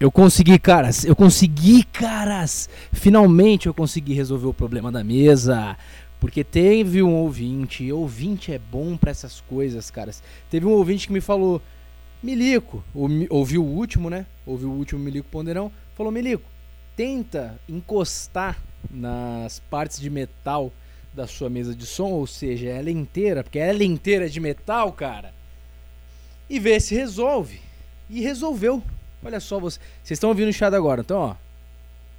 Eu consegui, caras. Eu consegui, caras. Finalmente eu consegui resolver o problema da mesa. Porque teve um ouvinte. Ouvinte é bom para essas coisas, caras. Teve um ouvinte que me falou: Milico, ouviu o último, né? Ouviu o último Milico Ponderão. Falou: Milico, tenta encostar nas partes de metal da sua mesa de som, ou seja, ela inteira, porque ela inteira é de metal, cara. E vê se resolve. E resolveu. Olha só, você, vocês estão ouvindo o chiado agora, então, ó.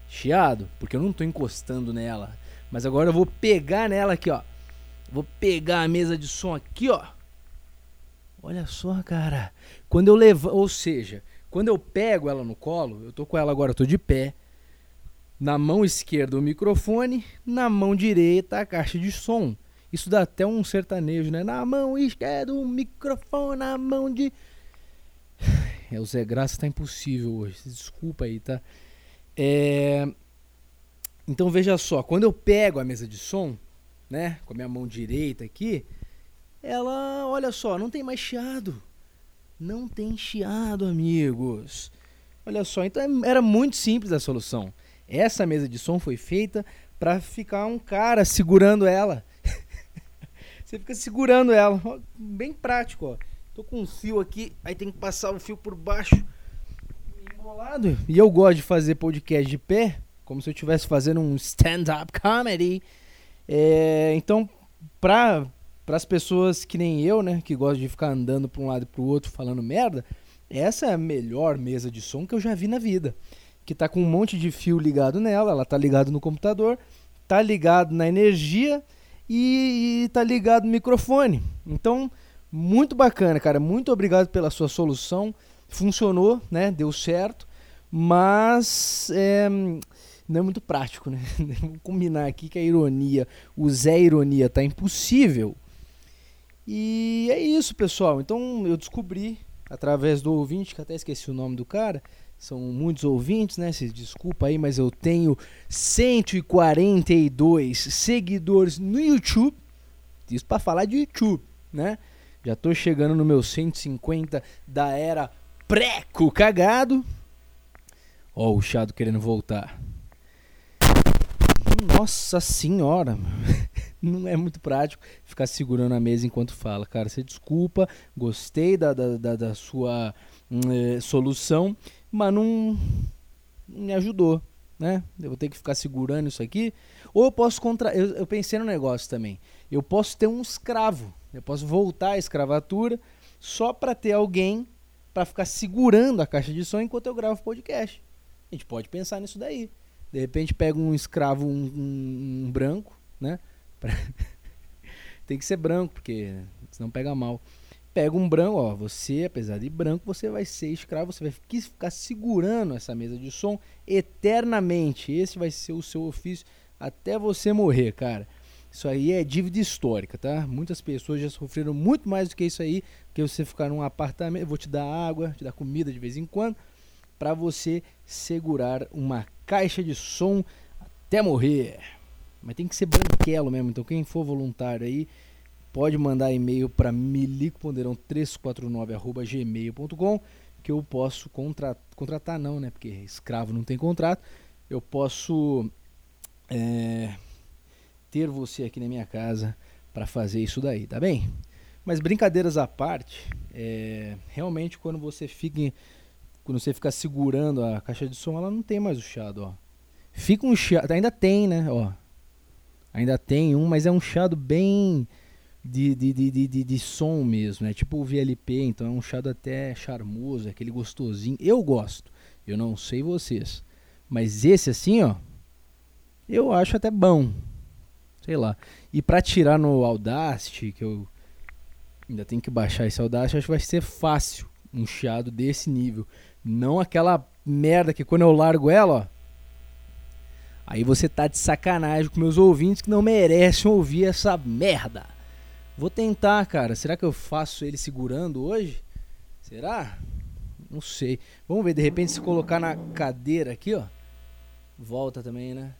Chiado, porque eu não tô encostando nela. Mas agora eu vou pegar nela aqui, ó. Vou pegar a mesa de som aqui, ó. Olha só, cara. Quando eu levo, ou seja, quando eu pego ela no colo, eu tô com ela agora, eu tô de pé. Na mão esquerda o microfone, na mão direita a caixa de som. Isso dá até um sertanejo, né? Na mão esquerda o microfone, na mão de é, o Zé Graça tá impossível hoje. Desculpa aí, tá? É... Então veja só, quando eu pego a mesa de som, né, com a minha mão direita aqui, ela, olha só, não tem mais chiado. Não tem chiado, amigos. Olha só, então é, era muito simples a solução. Essa mesa de som foi feita para ficar um cara segurando ela. Você fica segurando ela, bem prático, ó. Tô com um fio aqui, aí tem que passar o fio por baixo. E eu gosto de fazer podcast de pé, como se eu estivesse fazendo um stand-up comedy. É, então, pra, as pessoas que nem eu, né, que gostam de ficar andando para um lado e para o outro falando merda, essa é a melhor mesa de som que eu já vi na vida. Que tá com um monte de fio ligado nela, ela tá ligado no computador, tá ligado na energia e, e tá ligado no microfone. Então, muito bacana, cara. Muito obrigado pela sua solução. Funcionou, né? Deu certo. Mas é, não é muito prático, né? Vamos combinar aqui que a ironia, o Zé Ironia, tá impossível. E é isso, pessoal. Então eu descobri através do ouvinte, que até esqueci o nome do cara. São muitos ouvintes, né? Se desculpa aí, mas eu tenho 142 seguidores no YouTube. Isso para falar de YouTube, né? Já tô chegando no meu 150 da era pré-cu cagado. Ó, o Chado querendo voltar. Nossa senhora, não é muito prático ficar segurando a mesa enquanto fala. Cara, você desculpa, gostei da, da, da, da sua hum, é, solução, mas não, não, me ajudou, né? Eu vou ter que ficar segurando isso aqui. Ou eu posso contra. Eu, eu pensei no negócio também. Eu posso ter um escravo eu posso voltar à escravatura só para ter alguém para ficar segurando a caixa de som enquanto eu gravo podcast. A gente pode pensar nisso daí. De repente pega um escravo, um, um, um branco, né? Pra... Tem que ser branco, porque senão pega mal. Pega um branco, ó, você, apesar de branco, você vai ser escravo, você vai ficar segurando essa mesa de som eternamente. Esse vai ser o seu ofício até você morrer, cara. Isso aí é dívida histórica, tá? Muitas pessoas já sofreram muito mais do que isso aí, que você ficar num apartamento, vou te dar água, te dar comida de vez em quando, para você segurar uma caixa de som até morrer. Mas tem que ser branquelo mesmo, então quem for voluntário aí, pode mandar e-mail para milicoponderão349@gmail.com que eu posso contratar, contratar não, né? Porque escravo não tem contrato. Eu posso é, ter você aqui na minha casa para fazer isso daí, tá bem? Mas brincadeiras à parte, é, realmente quando você fica quando você fica segurando a caixa de som, ela não tem mais o chiado, ó. Fica um chiado, ainda tem, né, ó. Ainda tem um, mas é um chiado bem de, de, de, de, de, som mesmo, né? Tipo o VLP, então é um chiado até charmoso, aquele gostosinho. Eu gosto. Eu não sei vocês. Mas esse assim, ó, eu acho até bom sei lá. E para tirar no Audacity, que eu ainda tenho que baixar esse Audacity, acho que vai ser fácil um chiado desse nível. Não aquela merda que quando eu largo ela, ó. Aí você tá de sacanagem com meus ouvintes que não merecem ouvir essa merda. Vou tentar, cara. Será que eu faço ele segurando hoje? Será? Não sei. Vamos ver, de repente se colocar na cadeira aqui, ó. Volta também, né?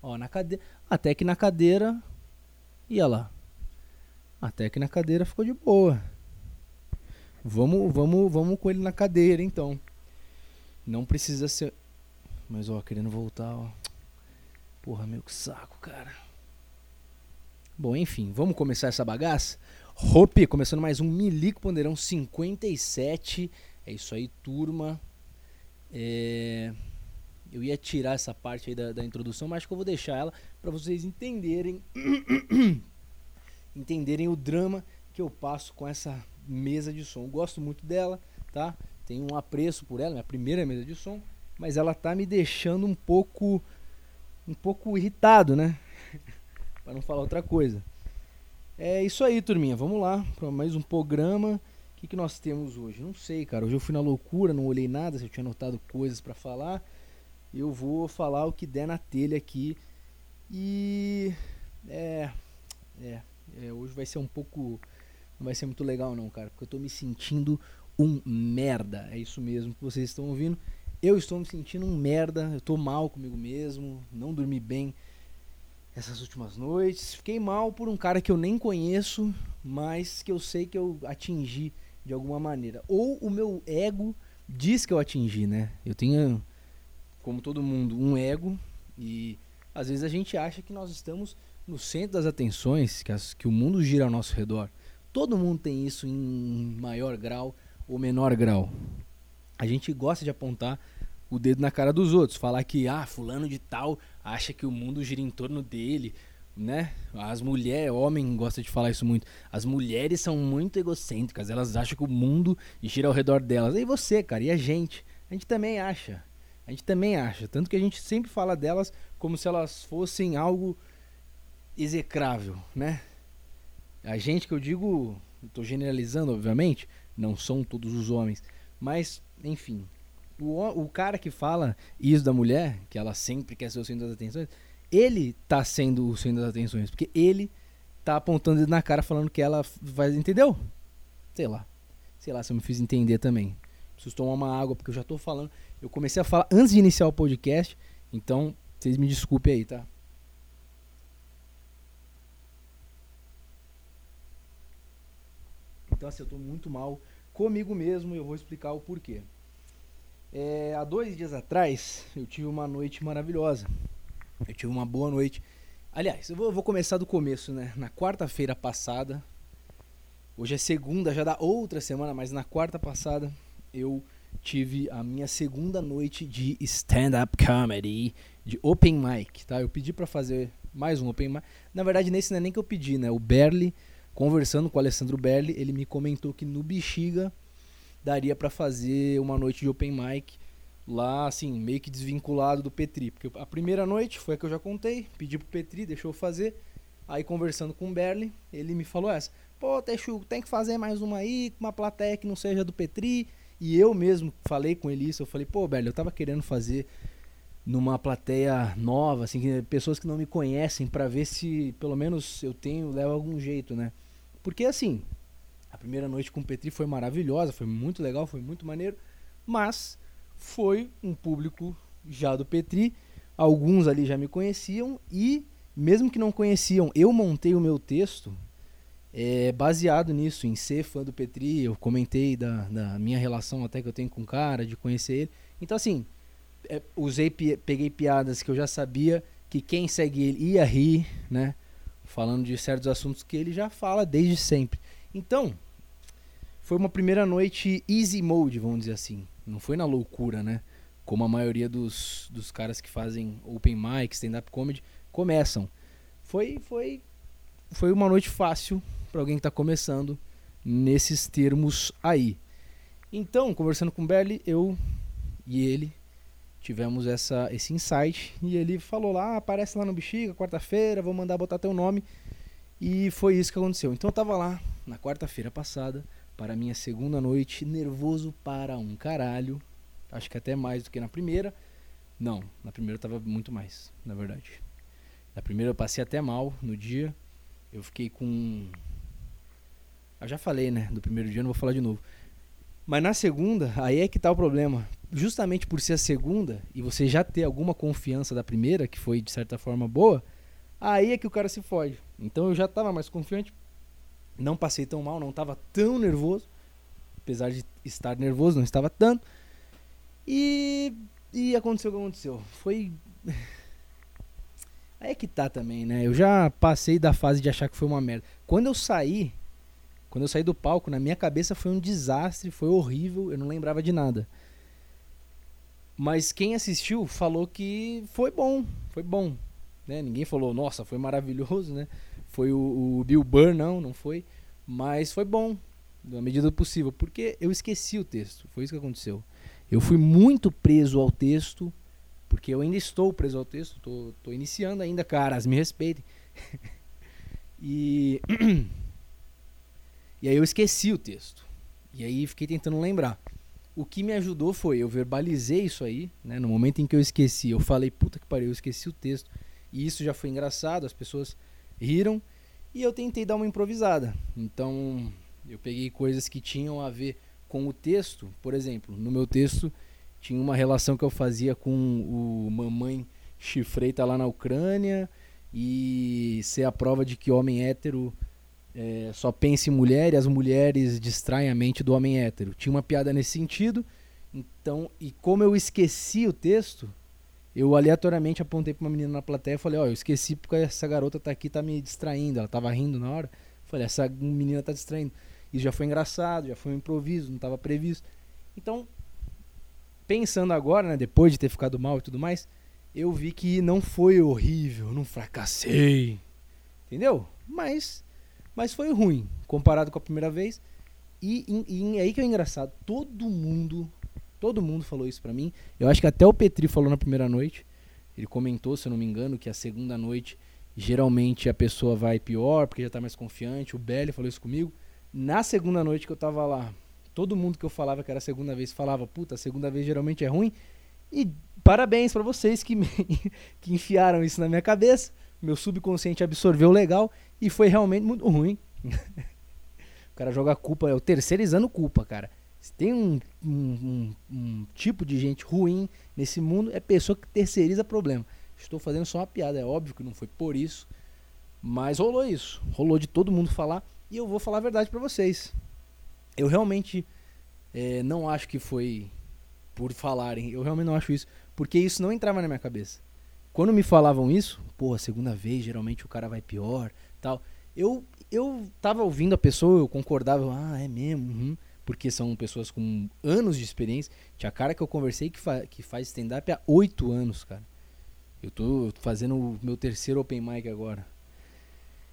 Ó, na cadeira. Até que na cadeira. Ia lá. Até que na cadeira ficou de boa. Vamos, vamos, vamos com ele na cadeira então. Não precisa ser. Mas ó, querendo voltar, ó. Porra, meu que saco, cara. Bom, enfim, vamos começar essa bagaça? Hope, começando mais um Milico Ponderão 57. É isso aí, turma. É... Eu ia tirar essa parte aí da, da introdução, mas acho que eu vou deixar ela para vocês entenderem entenderem o drama que eu passo com essa mesa de som. Eu gosto muito dela, tá? Tenho um apreço por ela, minha primeira mesa de som, mas ela tá me deixando um pouco um pouco irritado, né? para não falar outra coisa. É isso aí, turminha. Vamos lá para mais um programa. O que, que nós temos hoje? Não sei, cara. Hoje eu fui na loucura, não olhei nada, se eu tinha anotado coisas para falar. Eu vou falar o que der na telha aqui. E é, é, é, hoje vai ser um pouco não vai ser muito legal não, cara, porque eu tô me sentindo um merda. É isso mesmo que vocês estão ouvindo. Eu estou me sentindo um merda, eu tô mal comigo mesmo, não dormi bem essas últimas noites. Fiquei mal por um cara que eu nem conheço, mas que eu sei que eu atingi de alguma maneira. Ou o meu ego diz que eu atingi, né? Eu tenho, como todo mundo, um ego e às vezes a gente acha que nós estamos no centro das atenções, que, as, que o mundo gira ao nosso redor. Todo mundo tem isso em maior grau ou menor grau. A gente gosta de apontar o dedo na cara dos outros, falar que ah, fulano de tal acha que o mundo gira em torno dele, né? As mulheres, homem gosta de falar isso muito. As mulheres são muito egocêntricas, elas acham que o mundo gira ao redor delas. E você, cara, e a gente? A gente também acha. A gente também acha, tanto que a gente sempre fala delas como se elas fossem algo execrável, né? A gente que eu digo, estou generalizando, obviamente, não são todos os homens, mas enfim, o, o cara que fala isso da mulher, que ela sempre quer ser o centro das atenções, ele tá sendo o centro das atenções, porque ele tá apontando na cara falando que ela vai, entendeu? Sei lá. Sei lá se eu me fiz entender também. Preciso tomar uma água porque eu já tô falando. Eu comecei a falar antes de iniciar o podcast, então vocês me desculpem aí, tá? Então assim, eu tô muito mal comigo mesmo e eu vou explicar o porquê. É, há dois dias atrás, eu tive uma noite maravilhosa. Eu tive uma boa noite. Aliás, eu vou, vou começar do começo, né? Na quarta-feira passada, hoje é segunda, já dá outra semana, mas na quarta passada eu tive a minha segunda noite de stand-up comedy, de open mic, tá? Eu pedi para fazer mais um open mic. Na verdade, nesse não é nem que eu pedi, né? O Berli, conversando com o Alessandro Berli, ele me comentou que no Bexiga daria para fazer uma noite de open mic lá, assim, meio que desvinculado do Petri. Porque a primeira noite foi a que eu já contei, pedi pro Petri, deixou eu fazer. Aí conversando com o Berli, ele me falou essa: pô, Texu, tem que fazer mais uma aí, com uma plateia que não seja do Petri. E eu mesmo falei com ele isso, eu falei, pô, Berli, eu tava querendo fazer numa plateia nova, assim, pessoas que não me conhecem, para ver se pelo menos eu tenho, levo algum jeito, né? Porque assim, a primeira noite com o Petri foi maravilhosa, foi muito legal, foi muito maneiro, mas foi um público já do Petri. Alguns ali já me conheciam e, mesmo que não conheciam, eu montei o meu texto é, baseado nisso, em ser fã do Petri. Eu comentei da, da minha relação até que eu tenho com o cara, de conhecer ele. Então, assim, é, usei, peguei piadas que eu já sabia que quem segue ele ia rir, né? Falando de certos assuntos que ele já fala desde sempre. Então, foi uma primeira noite easy mode, vamos dizer assim. Não foi na loucura, né? Como a maioria dos, dos caras que fazem open mic, stand-up comedy, começam. Foi, foi, foi uma noite fácil para alguém que está começando nesses termos aí. Então, conversando com o Berli, eu e ele tivemos essa, esse insight e ele falou lá, ah, aparece lá no Bexiga, quarta-feira, vou mandar botar teu nome. E foi isso que aconteceu. Então eu tava lá na quarta-feira passada, para minha segunda noite, nervoso para um caralho. Acho que até mais do que na primeira. Não, na primeira eu tava muito mais, na verdade. Na primeira eu passei até mal no dia. Eu fiquei com. Eu já falei, né? Do primeiro dia, não vou falar de novo. Mas na segunda, aí é que tá o problema. Justamente por ser a segunda e você já ter alguma confiança da primeira, que foi de certa forma boa, aí é que o cara se fode. Então eu já tava mais confiante, não passei tão mal, não estava tão nervoso. Apesar de estar nervoso, não estava tanto. E E aconteceu o que aconteceu. Foi. Aí é que tá também, né? Eu já passei da fase de achar que foi uma merda. Quando eu saí, quando eu saí do palco, na minha cabeça foi um desastre, foi horrível, eu não lembrava de nada. Mas quem assistiu falou que foi bom, foi bom. Né? Ninguém falou, nossa, foi maravilhoso, né? Foi o, o Bill Burr, não, não foi. Mas foi bom, na medida do possível, porque eu esqueci o texto, foi isso que aconteceu. Eu fui muito preso ao texto, porque eu ainda estou preso ao texto, tô iniciando ainda, caras, me respeitem. e e aí eu esqueci o texto. E aí fiquei tentando lembrar. O que me ajudou foi eu verbalizei isso aí, né? No momento em que eu esqueci, eu falei, puta que pariu, eu esqueci o texto. E isso já foi engraçado, as pessoas riram e eu tentei dar uma improvisada. Então, eu peguei coisas que tinham a ver com o texto, por exemplo, no meu texto tinha uma relação que eu fazia com o mamãe chifreita lá na Ucrânia e ser a prova de que homem hétero é, só pensa em mulher e as mulheres distraem a mente do homem hétero. Tinha uma piada nesse sentido. Então, e como eu esqueci o texto, eu aleatoriamente apontei para uma menina na plateia e falei: Ó, oh, eu esqueci porque essa garota tá aqui, tá me distraindo. Ela tava rindo na hora. Falei: essa menina tá distraindo. Isso já foi engraçado, já foi um improviso, não estava previsto. Então, pensando agora, né, depois de ter ficado mal e tudo mais, eu vi que não foi horrível, não fracassei. Entendeu? Mas mas foi ruim comparado com a primeira vez. E, e, e aí que é engraçado, todo mundo, todo mundo falou isso pra mim. Eu acho que até o Petri falou na primeira noite. Ele comentou, se eu não me engano, que a segunda noite geralmente a pessoa vai pior, porque já tá mais confiante. O Belly falou isso comigo. Na segunda noite que eu tava lá, todo mundo que eu falava que era a segunda vez falava, puta, a segunda vez geralmente é ruim. E parabéns para vocês que, me, que enfiaram isso na minha cabeça. Meu subconsciente absorveu legal e foi realmente muito ruim. o cara joga culpa, é o terceirizando culpa, cara. Se tem um, um, um, um, tipo de gente ruim nesse mundo, é pessoa que terceiriza problema. Estou fazendo só uma piada, é óbvio que não foi por isso. Mas rolou isso. Rolou de todo mundo falar. E eu vou falar a verdade para vocês. Eu realmente é, não acho que foi por falarem. Eu realmente não acho isso. Porque isso não entrava na minha cabeça. Quando me falavam isso, pô, a segunda vez geralmente o cara vai pior, tal. Eu eu tava ouvindo a pessoa, eu concordava, ah, é mesmo, uhum, porque são pessoas com anos de experiência. Tinha cara que eu conversei que, fa que faz stand-up há oito anos, cara. Eu tô fazendo o meu terceiro open mic agora.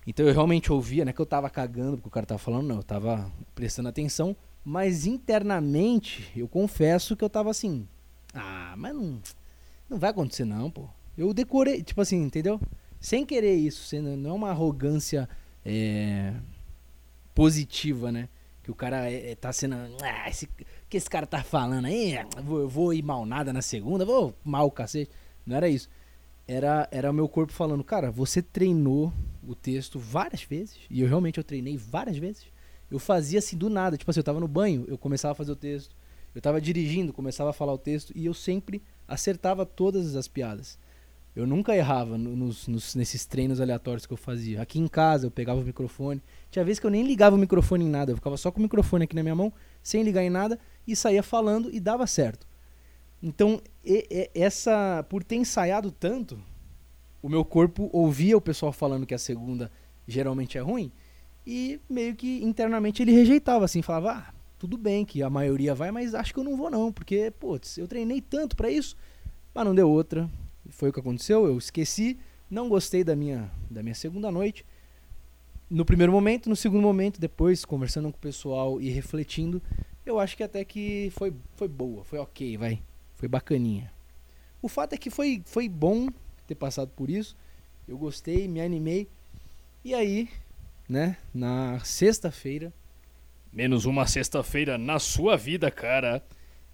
Então eu realmente ouvia, não é que eu tava cagando porque o cara tava falando, não, eu tava prestando atenção, mas internamente eu confesso que eu tava assim, ah, mas não, não vai acontecer não, pô. Eu decorei, tipo assim, entendeu? Sem querer isso, sendo, não é uma arrogância é, positiva, né? Que o cara é, é tá sendo. Ah, esse, que esse cara tá falando aí? Eu vou, eu vou ir mal nada na segunda, vou mal o cacete. Não era isso era, era o meu corpo falando, cara, você treinou o texto várias vezes, e eu realmente eu treinei várias vezes. Eu fazia assim do nada, tipo assim, eu tava no banho, eu começava a fazer o texto. Eu tava dirigindo, começava a falar o texto, e eu sempre acertava todas as piadas. Eu nunca errava nos, nos, nesses treinos aleatórios que eu fazia. Aqui em casa eu pegava o microfone. Tinha vezes que eu nem ligava o microfone em nada, eu ficava só com o microfone aqui na minha mão, sem ligar em nada, e saía falando e dava certo. Então, e, e, essa por ter ensaiado tanto, o meu corpo ouvia o pessoal falando que a segunda geralmente é ruim e meio que internamente ele rejeitava assim, falava: "Ah, tudo bem que a maioria vai, mas acho que eu não vou não, porque, putz, eu treinei tanto para isso, mas não deu outra". Foi o que aconteceu, eu esqueci, não gostei da minha da minha segunda noite. No primeiro momento, no segundo momento, depois conversando com o pessoal e refletindo, eu acho que até que foi foi boa, foi OK, vai. Foi bacaninha. O fato é que foi, foi bom ter passado por isso. Eu gostei, me animei. E aí, né, na sexta-feira. Menos uma sexta-feira na sua vida, cara.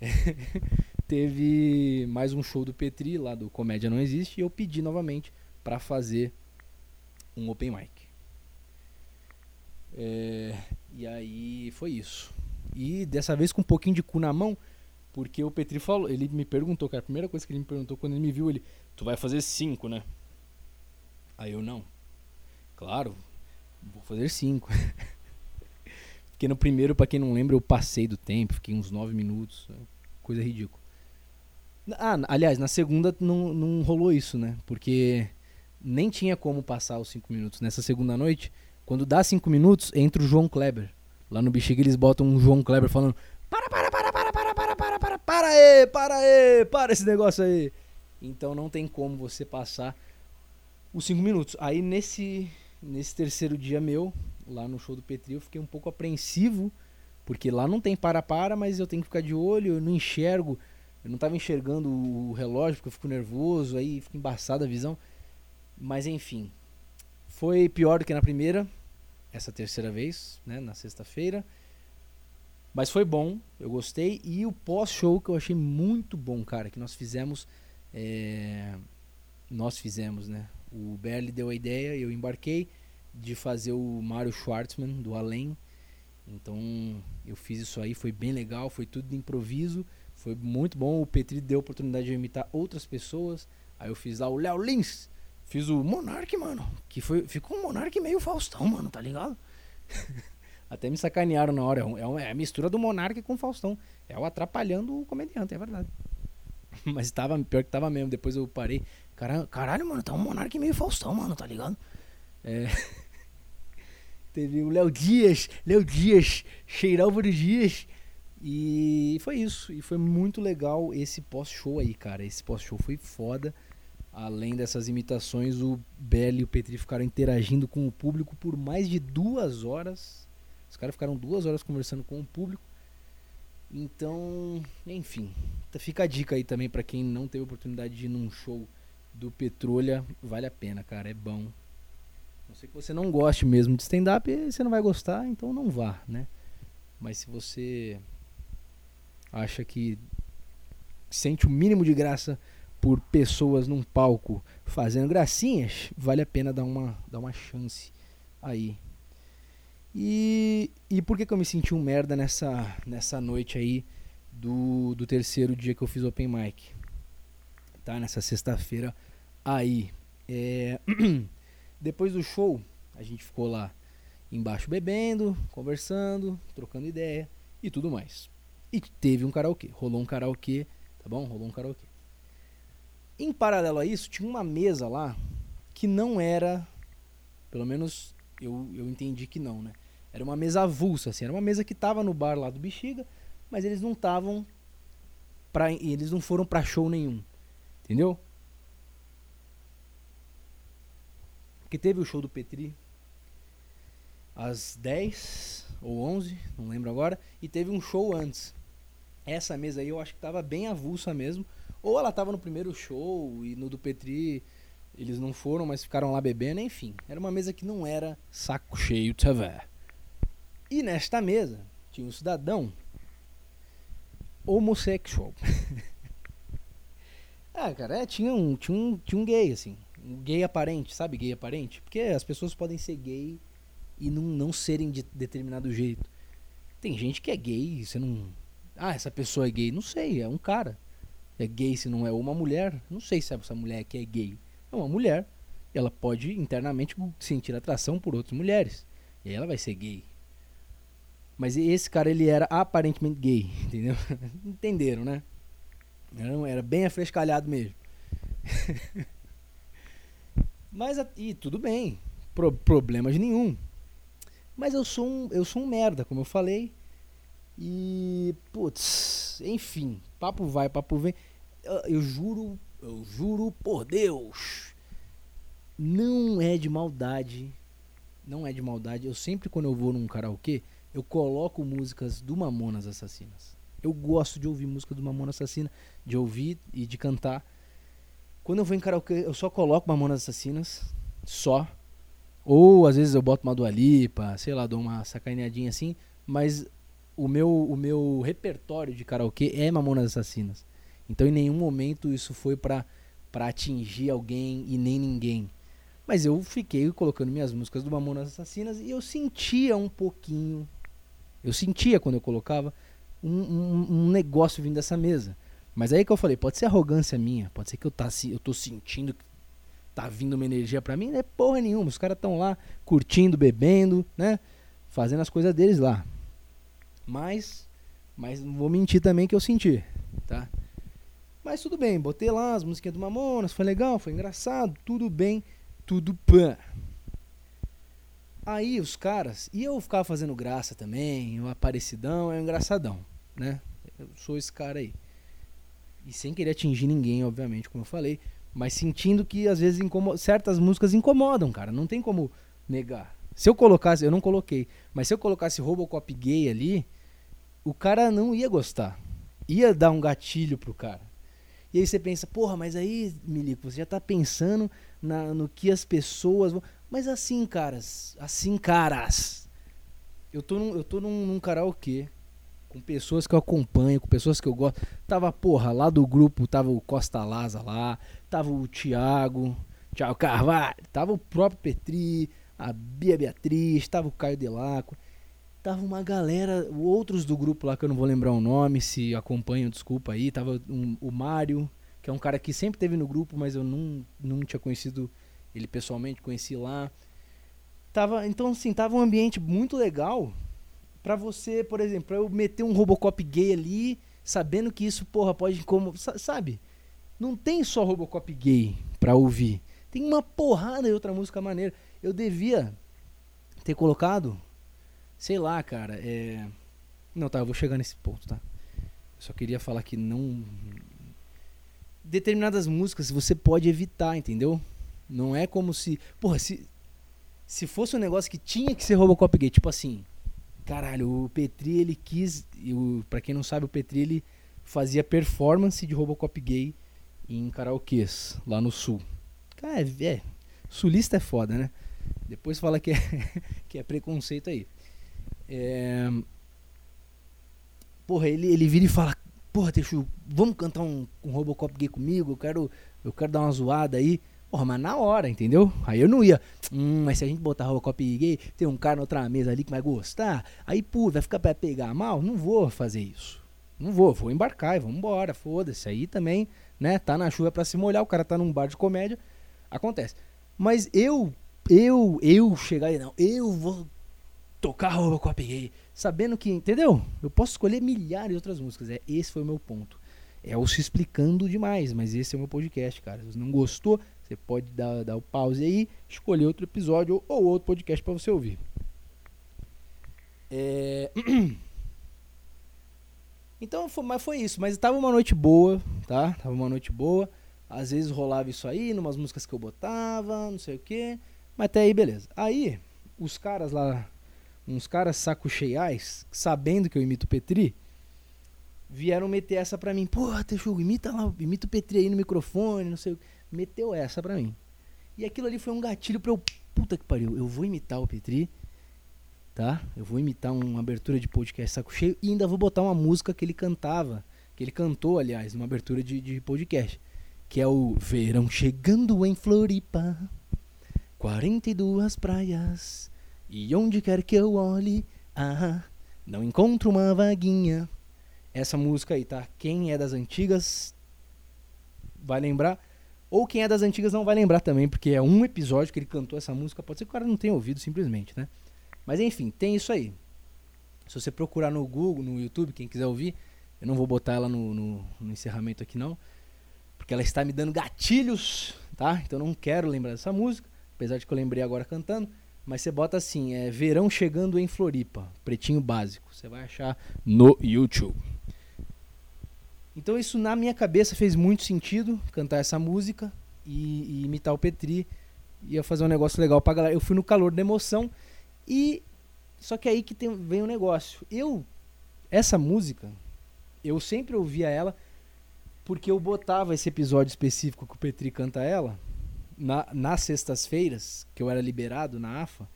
teve mais um show do Petri lá do Comédia Não Existe. E eu pedi novamente para fazer um open mic. É, e aí foi isso. E dessa vez com um pouquinho de cu na mão, porque o Petri falou, ele me perguntou, cara, a primeira coisa que ele me perguntou quando ele me viu, ele, tu vai fazer cinco, né? Aí eu não. Claro, vou fazer cinco. Porque no primeiro, para quem não lembra, eu passei do tempo, fiquei uns nove minutos, coisa ridícula. Ah, aliás, na segunda não, não rolou isso, né? Porque nem tinha como passar os cinco minutos. Nessa segunda noite, quando dá cinco minutos, entra o João Kleber. Lá no Bexiga eles botam um João Kleber falando: Para, para, para, para, para, para, para, para, para aí, para aí, para esse negócio aí. Então não tem como você passar os cinco minutos. Aí nesse, nesse terceiro dia meu, lá no show do Petri, eu fiquei um pouco apreensivo, porque lá não tem para-para, mas eu tenho que ficar de olho, eu não enxergo. Eu não tava enxergando o relógio porque eu fico nervoso, aí fica embaçada a visão. Mas enfim, foi pior do que na primeira, essa terceira vez, né, na sexta-feira. Mas foi bom, eu gostei. E o pós-show que eu achei muito bom, cara, que nós fizemos. É... Nós fizemos, né? O Berli deu a ideia, eu embarquei de fazer o Mario Schwartzman do Além. Então eu fiz isso aí, foi bem legal, foi tudo de improviso, foi muito bom. O Petri deu a oportunidade de eu imitar outras pessoas. Aí eu fiz lá o Léo Lins, fiz o Monark, mano, que foi ficou um Monark meio Faustão, mano, tá ligado? Até me sacanearam na hora, é, uma, é a mistura do Monark com o Faustão. É o atrapalhando o comediante, é verdade. Mas tava, pior que tava mesmo, depois eu parei. Caralho, caralho mano, tá um Monark meio Faustão, mano, tá ligado? É. Teve o Léo Dias, Léo Dias, Cheirálvaro Dias. E foi isso. E foi muito legal esse pós-show aí, cara. Esse pós-show foi foda. Além dessas imitações, o Belly e o Petri ficaram interagindo com o público por mais de duas horas. Os caras ficaram duas horas conversando com o público. Então, enfim, fica a dica aí também para quem não teve oportunidade de ir num show do Petrolha, vale a pena, cara, é bom. Não sei que você não goste mesmo de stand-up, você não vai gostar, então não vá, né? Mas se você acha que sente o mínimo de graça por pessoas num palco fazendo gracinhas, vale a pena dar uma, dar uma chance aí. E, e por que, que eu me senti um merda nessa, nessa noite aí do, do terceiro dia que eu fiz open mic? Tá? Nessa sexta-feira aí. É... Depois do show, a gente ficou lá embaixo bebendo, conversando, trocando ideia e tudo mais. E teve um karaokê, rolou um karaokê, tá bom? Rolou um karaokê. Em paralelo a isso, tinha uma mesa lá que não era, pelo menos eu, eu entendi que não, né? Era uma mesa avulsa, assim, era uma mesa que tava no bar lá do Bexiga, mas eles não estavam para eles não foram para show nenhum. Entendeu? Porque teve o show do Petri às 10 ou 11, não lembro agora, e teve um show antes. Essa mesa aí eu acho que tava bem avulsa mesmo. Ou ela tava no primeiro show e no do Petri eles não foram, mas ficaram lá bebendo, enfim. Era uma mesa que não era saco cheio de ver. E nesta mesa tinha um cidadão homossexual. ah, cara, é, tinha um, tinha um, tinha um gay, assim gay aparente, sabe gay aparente? Porque as pessoas podem ser gay e não, não serem de determinado jeito. Tem gente que é gay, você não. Ah, essa pessoa é gay. Não sei, é um cara. É gay se não é uma mulher. Não sei se essa mulher que é gay. É uma mulher. Ela pode internamente sentir atração por outras mulheres. E aí ela vai ser gay. Mas esse cara, ele era aparentemente gay, entendeu? Entenderam, né? Era, era bem afrescalhado mesmo. Mas, e tudo bem, pro, problemas nenhum. Mas eu sou um, eu sou um merda, como eu falei. E, putz, enfim, papo vai, papo vem. Eu, eu juro, eu juro por Deus, não é de maldade. Não é de maldade. Eu sempre, quando eu vou num karaokê, eu coloco músicas do Mamonas Assassinas. Eu gosto de ouvir música do Mamonas Assassina, de ouvir e de cantar. Quando eu vou em karaokê, eu só coloco Mamonas Assassinas. Só. Ou às vezes eu boto uma Dualipa, sei lá, dou uma sacaneadinha assim. Mas o meu, o meu repertório de karaokê é Mamonas Assassinas. Então em nenhum momento isso foi pra, pra atingir alguém e nem ninguém. Mas eu fiquei colocando minhas músicas do Mamonas Assassinas e eu sentia um pouquinho. Eu sentia quando eu colocava um, um, um negócio vindo dessa mesa. Mas aí que eu falei, pode ser arrogância minha, pode ser que eu, tá, eu tô sentindo que tá vindo uma energia para mim, não é porra nenhuma. Os caras estão lá curtindo, bebendo, né? Fazendo as coisas deles lá. Mas, mas vou mentir também que eu senti, tá? Mas tudo bem, botei lá as musiquinhas do Mamonas, foi legal, foi engraçado, tudo bem, tudo pan. Aí os caras, e eu ficava fazendo graça também, o aparecidão é um engraçadão, né? Eu sou esse cara aí. E sem querer atingir ninguém, obviamente, como eu falei, mas sentindo que às vezes certas músicas incomodam, cara, não tem como negar. Se eu colocasse, eu não coloquei, mas se eu colocasse Robocop gay ali, o cara não ia gostar. Ia dar um gatilho pro cara. E aí você pensa, porra, mas aí, Milico, você já tá pensando na, no que as pessoas vão. Mas assim, caras, assim, caras. Eu tô num, eu tô num, num karaokê com pessoas que eu acompanho, com pessoas que eu gosto. Tava, porra, lá do grupo, tava o Costa Laza lá, tava o Thiago, Thiago Carvalho, tava o próprio Petri, a Bia Beatriz, tava o Caio Delaco, tava uma galera, outros do grupo lá que eu não vou lembrar o nome, se acompanham, desculpa aí, tava um, o Mário, que é um cara que sempre teve no grupo, mas eu não, não tinha conhecido ele pessoalmente, conheci lá. Tava, então assim, tava um ambiente muito legal para você, por exemplo, eu meter um Robocop gay ali, sabendo que isso, porra, pode como, sabe? Não tem só Robocop gay pra ouvir. Tem uma porrada de outra música maneira. Eu devia ter colocado, sei lá, cara, é... Não, tá, eu vou chegar nesse ponto, tá? Eu só queria falar que não... Determinadas músicas você pode evitar, entendeu? Não é como se... Porra, se... Se fosse um negócio que tinha que ser Robocop gay, tipo assim... Caralho, o Petri, ele quis... O, pra quem não sabe, o Petri, ele fazia performance de Robocop gay em karaokês, lá no sul. Cara, é, é, sulista é foda, né? Depois fala que é, que é preconceito aí. É... Porra, ele, ele vira e fala: Porra, Teixu, vamos cantar um, um Robocop gay comigo? Eu quero, eu quero dar uma zoada aí. Porra, mas na hora, entendeu? Aí eu não ia. Hum, mas se a gente botar Robocop gay, tem um cara na outra mesa ali que vai gostar. Aí, pô, vai ficar pra pegar mal? Não vou fazer isso. Não vou, vou embarcar e vamos embora, foda-se. Aí também, né, tá na chuva pra se molhar, o cara tá num bar de comédia, acontece. Mas eu eu, eu chegar e não, eu vou tocar Robocop gay, sabendo que, entendeu? Eu posso escolher milhares de outras músicas. É, esse foi o meu ponto. É o se explicando demais, mas esse é o meu podcast, cara. Se você não gostou, você pode dar, dar o pause aí, escolher outro episódio ou outro podcast para você ouvir. É... Então, foi, mas foi isso. Mas tava uma noite boa, tá? Tava uma noite boa. Às vezes rolava isso aí, numas músicas que eu botava, não sei o que. Mas até aí, beleza. Aí, os caras lá, uns caras saco cheiais, sabendo que eu imito o Petri, vieram meter essa pra mim. Porra, Teixugo, imita lá, imita o Petri aí no microfone, não sei o que. Meteu essa pra mim. E aquilo ali foi um gatilho pra eu. Puta que pariu, eu vou imitar o Petri, tá? Eu vou imitar uma abertura de podcast saco cheio e ainda vou botar uma música que ele cantava, que ele cantou, aliás, numa abertura de, de podcast, que é o Verão Chegando em Floripa. 42 praias, e onde quer que eu olhe, ah, não encontro uma vaguinha. Essa música aí, tá? Quem é das antigas vai lembrar, ou quem é das antigas não vai lembrar também, porque é um episódio que ele cantou essa música. Pode ser que o cara não tenha ouvido simplesmente, né? Mas enfim, tem isso aí. Se você procurar no Google, no YouTube, quem quiser ouvir, eu não vou botar ela no, no, no encerramento aqui não, porque ela está me dando gatilhos, tá? Então eu não quero lembrar dessa música apesar de que eu lembrei agora cantando. Mas você bota assim, é Verão Chegando em Floripa, pretinho básico. Você vai achar no YouTube. Então isso na minha cabeça fez muito sentido, cantar essa música e, e imitar o Petri. Ia fazer um negócio legal pra galera. Eu fui no calor da emoção e... Só que aí que tem, vem o um negócio. Eu, essa música, eu sempre ouvia ela porque eu botava esse episódio específico que o Petri canta ela na, nas sextas-feiras, que eu era liberado na AFA,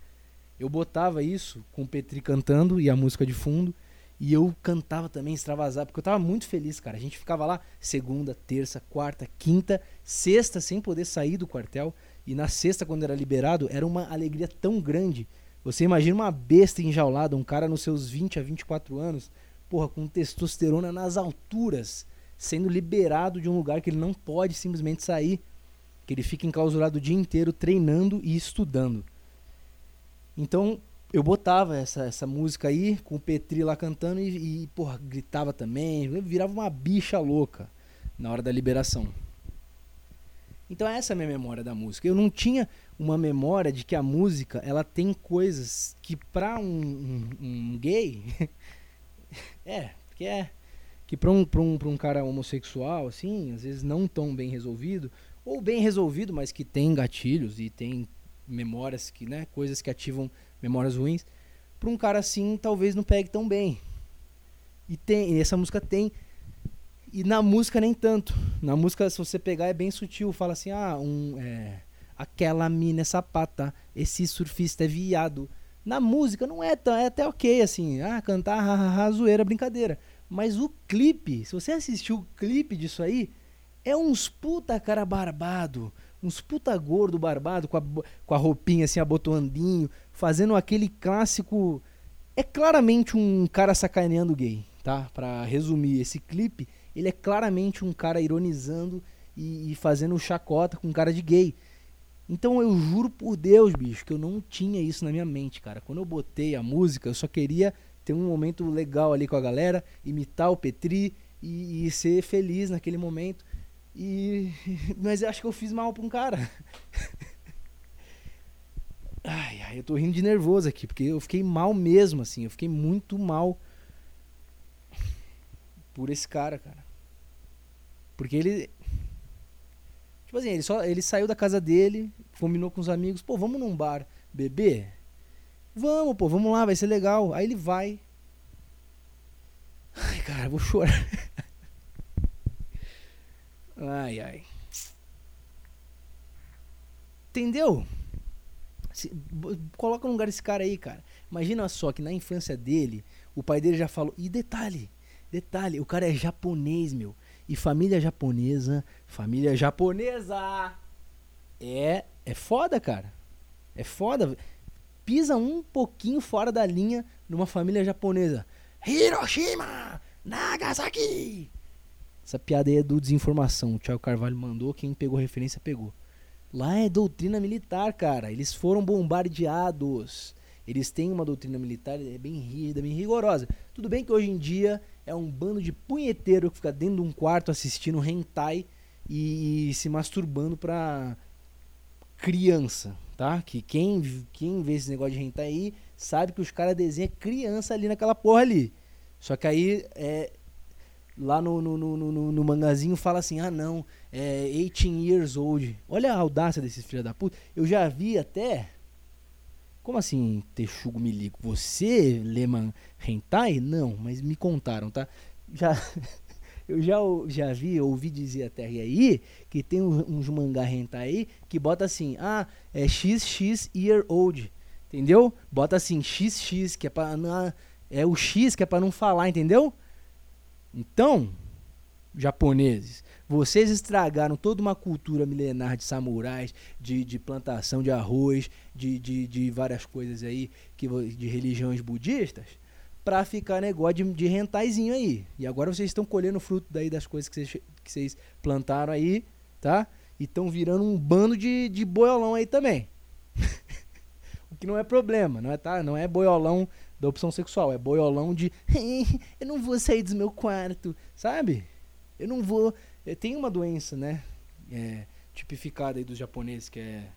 eu botava isso com o Petri cantando e a música de fundo. E eu cantava também, extravasar, porque eu tava muito feliz, cara. A gente ficava lá segunda, terça, quarta, quinta, sexta, sem poder sair do quartel. E na sexta, quando era liberado, era uma alegria tão grande. Você imagina uma besta enjaulada, um cara nos seus 20 a 24 anos, porra, com testosterona nas alturas, sendo liberado de um lugar que ele não pode simplesmente sair que ele fica enclausurado o dia inteiro treinando e estudando. Então eu botava essa, essa música aí com o Petri lá cantando e, e porra, gritava também, virava uma bicha louca, na hora da liberação. Então essa é a minha memória da música. Eu não tinha uma memória de que a música ela tem coisas que para um, um, um, gay é que é que para um, um, um cara homossexual assim às vezes não tão bem resolvido ou bem resolvido mas que tem gatilhos e tem memórias que né coisas que ativam memórias ruins para um cara assim talvez não pegue tão bem e tem e essa música tem e na música nem tanto. Na música, se você pegar, é bem sutil. Fala assim, ah, um. É, aquela mina é sapata, esse surfista é viado. Na música não é tão. É até ok, assim. Ah, cantar, hahaha, zoeira, brincadeira. Mas o clipe, se você assistiu o clipe disso aí, é uns puta cara barbado. Uns puta gordo barbado com a, com a roupinha assim, abotoandinho, fazendo aquele clássico. É claramente um cara sacaneando gay, tá? Pra resumir, esse clipe ele é claramente um cara ironizando e, e fazendo chacota com cara de gay. Então eu juro por Deus, bicho, que eu não tinha isso na minha mente, cara. Quando eu botei a música, eu só queria ter um momento legal ali com a galera, imitar o Petri e, e ser feliz naquele momento. E mas eu acho que eu fiz mal pra um cara. ai, ai, eu tô rindo de nervoso aqui, porque eu fiquei mal mesmo assim, eu fiquei muito mal por esse cara, cara. Porque ele. Tipo assim, ele, só, ele saiu da casa dele, combinou com os amigos, pô, vamos num bar beber? Vamos, pô, vamos lá, vai ser legal. Aí ele vai. Ai, cara, vou chorar. ai, ai. Entendeu? Se, coloca no lugar desse cara aí, cara. Imagina só que na infância dele, o pai dele já falou. E detalhe, Detalhe, o cara é japonês, meu. E família japonesa, família japonesa é é foda, cara. É foda. Pisa um pouquinho fora da linha numa família japonesa. Hiroshima, Nagasaki. Essa piada aí é do desinformação. O Thiago Carvalho mandou, quem pegou referência pegou. Lá é doutrina militar, cara. Eles foram bombardeados. Eles têm uma doutrina militar é bem rígida, bem rigorosa. Tudo bem que hoje em dia é um bando de punheteiro que fica dentro de um quarto assistindo hentai e, se masturbando pra criança, tá? Que quem, quem vê esse negócio de hentai aí sabe que os caras desenham criança ali naquela porra ali. Só que aí é, lá no, no, no, no, no mangazinho fala assim: ah, não, é 18 years old. Olha a audácia desses filhos da puta. Eu já vi até como assim, Texugo Milico? Você lê man hentai? Não, mas me contaram, tá? Já, eu já, já vi, ouvi dizer até aí que tem uns mangá hentai aí que bota assim, ah, é XX year old, entendeu? Bota assim, XX, que é pra, não, é o X que é pra não falar, entendeu? Então, japoneses, vocês estragaram toda uma cultura milenar de samurais, de, de plantação de arroz, de, de, de várias coisas aí, que, de religiões budistas, pra ficar negócio de, de rentaizinho aí. E agora vocês estão colhendo fruto daí das coisas que vocês, que vocês plantaram aí, tá? E estão virando um bando de, de boiolão aí também. o que não é problema, não é, tá? Não é boiolão da opção sexual, é boiolão de eu não vou sair do meu quarto, sabe? Eu não vou é, tem uma doença, né? É, tipificada aí dos japoneses que é.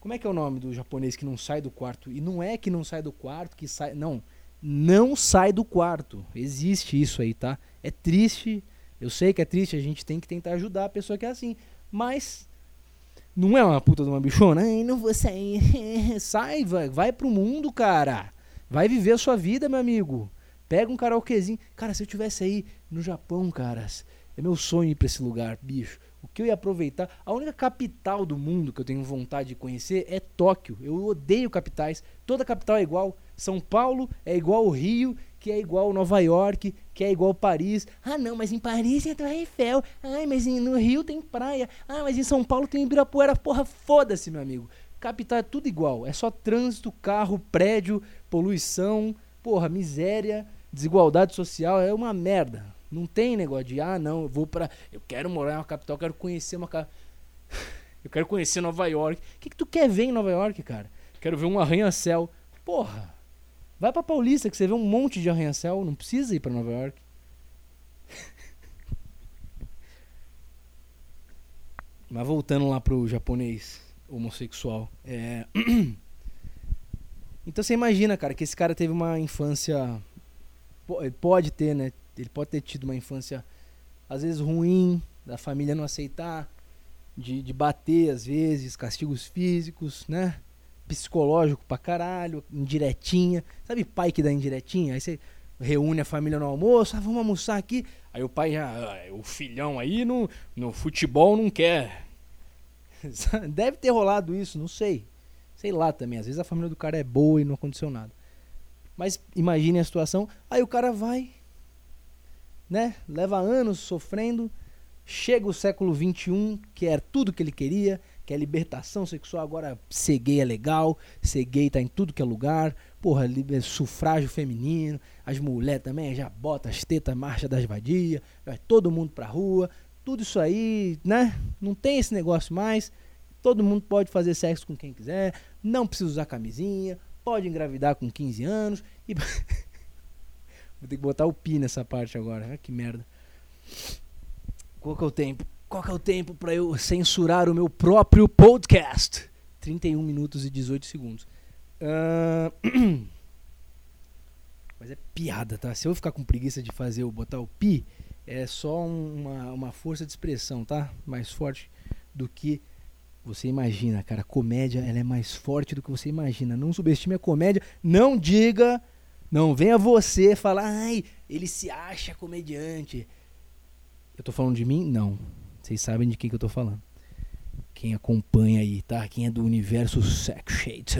Como é que é o nome do japonês que não sai do quarto? E não é que não sai do quarto, que sai. Não. Não sai do quarto. Existe isso aí, tá? É triste. Eu sei que é triste, a gente tem que tentar ajudar a pessoa que é assim. Mas. Não é uma puta de uma bichona? Ai, não vou sair. Sai, vai, vai pro mundo, cara. Vai viver a sua vida, meu amigo. Pega um karaokezinho. Cara, se eu tivesse aí no Japão, caras, é meu sonho ir para esse lugar, bicho. O que eu ia aproveitar. A única capital do mundo que eu tenho vontade de conhecer é Tóquio. Eu odeio capitais. Toda capital é igual. São Paulo é igual o Rio, que é igual Nova York, que é igual Paris. Ah, não, mas em Paris tem a Torre Eiffel. Ai, mas no Rio tem praia. Ah, mas em São Paulo tem Ibirapuera. Porra, foda-se, meu amigo. Capital é tudo igual. É só trânsito, carro, prédio, poluição, porra, miséria, desigualdade social. É uma merda. Não tem negócio de, ah, não, eu vou pra. Eu quero morar em uma capital, eu quero conhecer uma. Eu quero conhecer Nova York. O que, que tu quer ver em Nova York, cara? Quero ver um arranha-céu. Porra! Vai pra Paulista que você vê um monte de arranha-céu. Não precisa ir pra Nova York. Mas voltando lá pro japonês homossexual. É... então você imagina, cara, que esse cara teve uma infância. Pode ter, né? Ele pode ter tido uma infância, às vezes, ruim, da família não aceitar, de, de bater, às vezes, castigos físicos, né? Psicológico pra caralho, indiretinha. Sabe pai que dá indiretinha? Aí você reúne a família no almoço, ah, vamos almoçar aqui. Aí o pai já, ah, o filhão aí no, no futebol não quer. Deve ter rolado isso, não sei. Sei lá também. Às vezes a família do cara é boa e não aconteceu nada. Mas imagine a situação. Aí o cara vai, né? Leva anos sofrendo. Chega o século XXI, que é tudo que ele queria, que é libertação sexual. Agora ser gay é legal, ser gay tá em tudo que é lugar. Porra, sufrágio feminino, as mulheres também já bota as tetas, marcha das vadias, vai todo mundo pra rua, tudo isso aí, né? Não tem esse negócio mais. Todo mundo pode fazer sexo com quem quiser, não precisa usar camisinha, pode engravidar com 15 anos e Vou ter que botar o pi nessa parte agora, né? que merda. Qual que é o tempo? Qual que é o tempo para eu censurar o meu próprio podcast? 31 minutos e 18 segundos. Uh... Mas é piada, tá? Se eu ficar com preguiça de fazer o botar o pi, é só uma, uma força de expressão, tá? Mais forte do que você imagina, cara. Comédia ela é mais forte do que você imagina. Não subestime a comédia. Não diga, não venha você falar, ai, ele se acha comediante. Eu tô falando de mim? Não. Vocês sabem de quem que eu tô falando. Quem acompanha aí, tá? Quem é do universo Sex Shades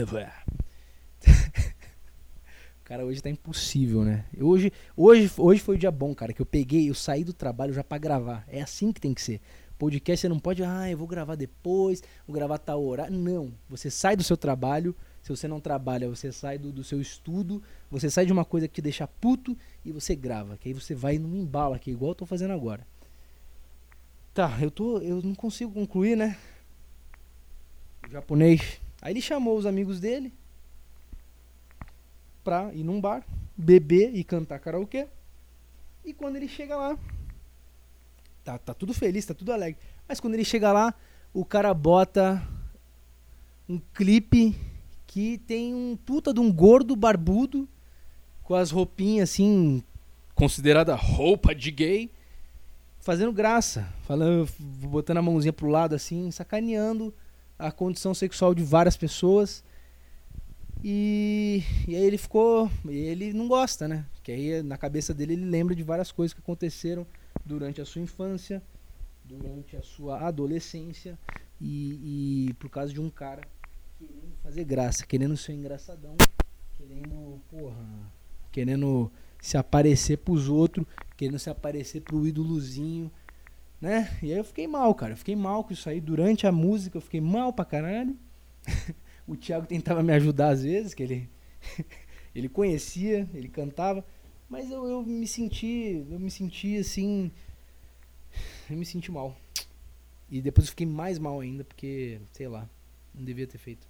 Cara, hoje tá impossível, né? Hoje, hoje, hoje foi o dia bom, cara, que eu peguei, eu saí do trabalho já para gravar. É assim que tem que ser. Podcast você não pode, ah, eu vou gravar depois, vou gravar tal horário. Não. Você sai do seu trabalho. Se você não trabalha, você sai do, do seu estudo, você sai de uma coisa que te deixa puto e você grava. Que aí você vai num embalo aqui, igual eu tô fazendo agora. Tá, eu tô. Eu não consigo concluir, né? O japonês. Aí ele chamou os amigos dele pra ir num bar, beber e cantar karaokê. E quando ele chega lá, tá, tá tudo feliz, tá tudo alegre. Mas quando ele chega lá, o cara bota um clipe que tem um puta de um gordo barbudo com as roupinhas assim, considerada roupa de gay, fazendo graça, falando, botando a mãozinha pro lado assim, sacaneando a condição sexual de várias pessoas. E, e aí ele ficou. Ele não gosta, né? Que aí na cabeça dele ele lembra de várias coisas que aconteceram durante a sua infância, durante a sua adolescência e, e por causa de um cara querendo fazer graça, querendo ser engraçadão, querendo, porra, querendo se aparecer pros outros, querendo se aparecer pro ídolozinho, né? E aí eu fiquei mal, cara. Eu fiquei mal com isso aí. Durante a música eu fiquei mal pra caralho. O Thiago tentava me ajudar às vezes, que ele ele conhecia, ele cantava, mas eu, eu me senti, eu me senti assim, eu me senti mal. E depois eu fiquei mais mal ainda, porque, sei lá, não devia ter feito.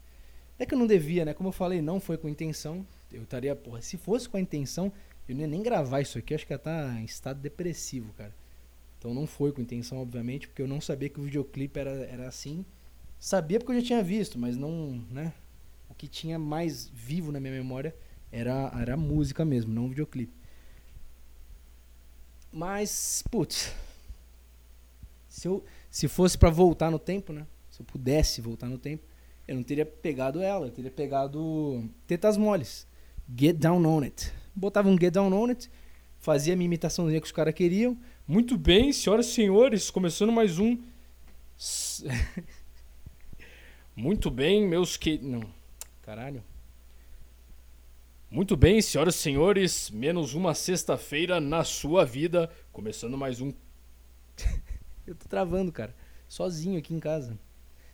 É que eu não devia, né? Como eu falei, não foi com intenção. Eu estaria, porra, se fosse com a intenção, eu não ia nem gravar isso aqui, acho que ia estar tá em estado depressivo, cara. Então não foi com intenção, obviamente, porque eu não sabia que o videoclipe era, era assim. Sabia porque eu já tinha visto, mas não, né? O que tinha mais vivo na minha memória era, era a música mesmo, não o videoclipe. Mas, putz, se, eu, se fosse para voltar no tempo, né? Se eu pudesse voltar no tempo, eu não teria pegado ela, eu teria pegado Tetas Moles. Get Down On It. Botava um Get Down On It, fazia a minha imitaçãozinha que os caras queriam. Muito bem, senhoras e senhores, começando mais um. Muito bem, meus que. Não. Caralho. Muito bem, senhoras e senhores, menos uma sexta-feira na sua vida. Começando mais um. eu tô travando, cara. Sozinho aqui em casa.